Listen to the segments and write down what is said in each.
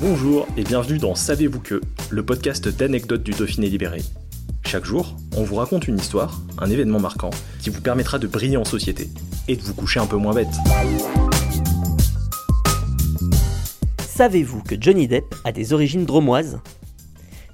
Bonjour et bienvenue dans Savez-vous que, le podcast d'anecdotes du Dauphiné libéré. Chaque jour, on vous raconte une histoire, un événement marquant, qui vous permettra de briller en société et de vous coucher un peu moins bête. Savez-vous que Johnny Depp a des origines dromoises?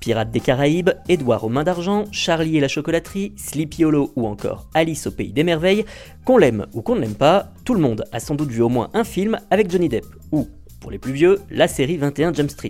Pirates des Caraïbes, Édouard aux mains d'argent, Charlie et la chocolaterie, Sleepy Hollow ou encore Alice au pays des merveilles, qu'on l'aime ou qu'on ne l'aime pas, tout le monde a sans doute vu au moins un film avec Johnny Depp, ou, pour les plus vieux, la série 21 Jump Street.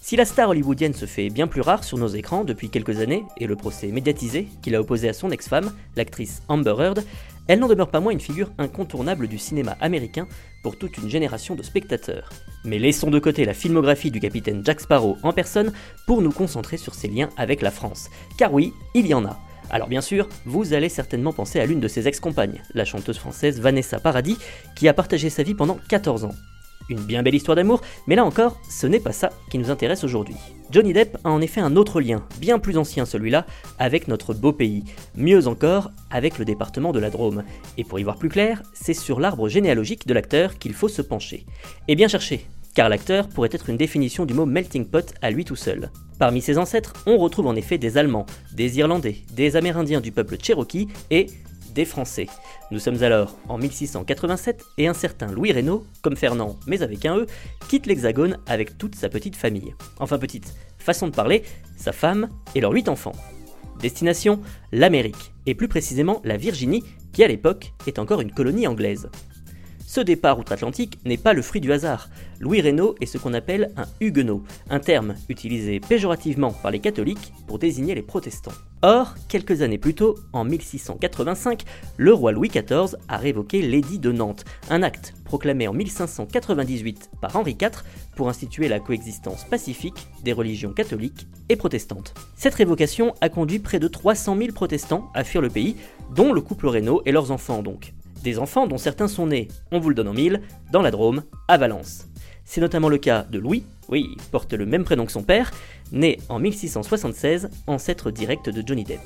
Si la star hollywoodienne se fait bien plus rare sur nos écrans depuis quelques années, et le procès médiatisé qu'il a opposé à son ex-femme, l'actrice Amber Heard, elle n'en demeure pas moins une figure incontournable du cinéma américain pour toute une génération de spectateurs. Mais laissons de côté la filmographie du capitaine Jack Sparrow en personne pour nous concentrer sur ses liens avec la France. Car oui, il y en a. Alors bien sûr, vous allez certainement penser à l'une de ses ex-compagnes, la chanteuse française Vanessa Paradis, qui a partagé sa vie pendant 14 ans. Une bien belle histoire d'amour, mais là encore, ce n'est pas ça qui nous intéresse aujourd'hui. Johnny Depp a en effet un autre lien, bien plus ancien celui-là, avec notre beau pays. Mieux encore, avec le département de la Drôme. Et pour y voir plus clair, c'est sur l'arbre généalogique de l'acteur qu'il faut se pencher. Et bien chercher, car l'acteur pourrait être une définition du mot melting pot à lui tout seul. Parmi ses ancêtres, on retrouve en effet des Allemands, des Irlandais, des Amérindiens du peuple Cherokee et des Français. Nous sommes alors en 1687 et un certain Louis Reynaud, comme Fernand mais avec un E, quitte l'Hexagone avec toute sa petite famille. Enfin petite, façon de parler, sa femme et leurs huit enfants. Destination l'Amérique, et plus précisément la Virginie, qui à l'époque est encore une colonie anglaise. Ce départ outre-Atlantique n'est pas le fruit du hasard. Louis Reynaud est ce qu'on appelle un huguenot, un terme utilisé péjorativement par les catholiques pour désigner les protestants. Or, quelques années plus tôt, en 1685, le roi Louis XIV a révoqué l'édit de Nantes, un acte proclamé en 1598 par Henri IV pour instituer la coexistence pacifique des religions catholiques et protestantes. Cette révocation a conduit près de 300 000 protestants à fuir le pays, dont le couple Reynaud et leurs enfants donc des enfants dont certains sont nés, on vous le donne en mille, dans la Drôme, à Valence. C'est notamment le cas de Louis, oui, il porte le même prénom que son père, né en 1676, ancêtre direct de Johnny Depp.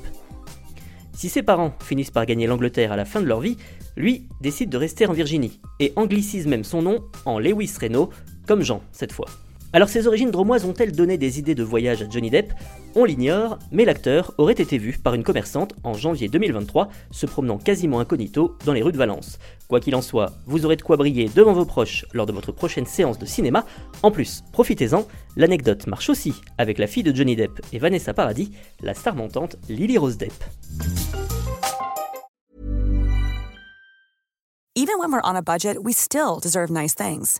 Si ses parents finissent par gagner l'Angleterre à la fin de leur vie, lui décide de rester en Virginie, et anglicise même son nom en Lewis Reynaud, comme Jean cette fois. Alors ses origines dromoises ont-elles donné des idées de voyage à Johnny Depp? On l'ignore, mais l'acteur aurait été vu par une commerçante en janvier 2023 se promenant quasiment incognito dans les rues de Valence. Quoi qu'il en soit, vous aurez de quoi briller devant vos proches lors de votre prochaine séance de cinéma. En plus, profitez-en, l'anecdote marche aussi avec la fille de Johnny Depp et Vanessa Paradis, la star montante Lily Rose Depp. Even when we're on a budget, we still deserve nice things.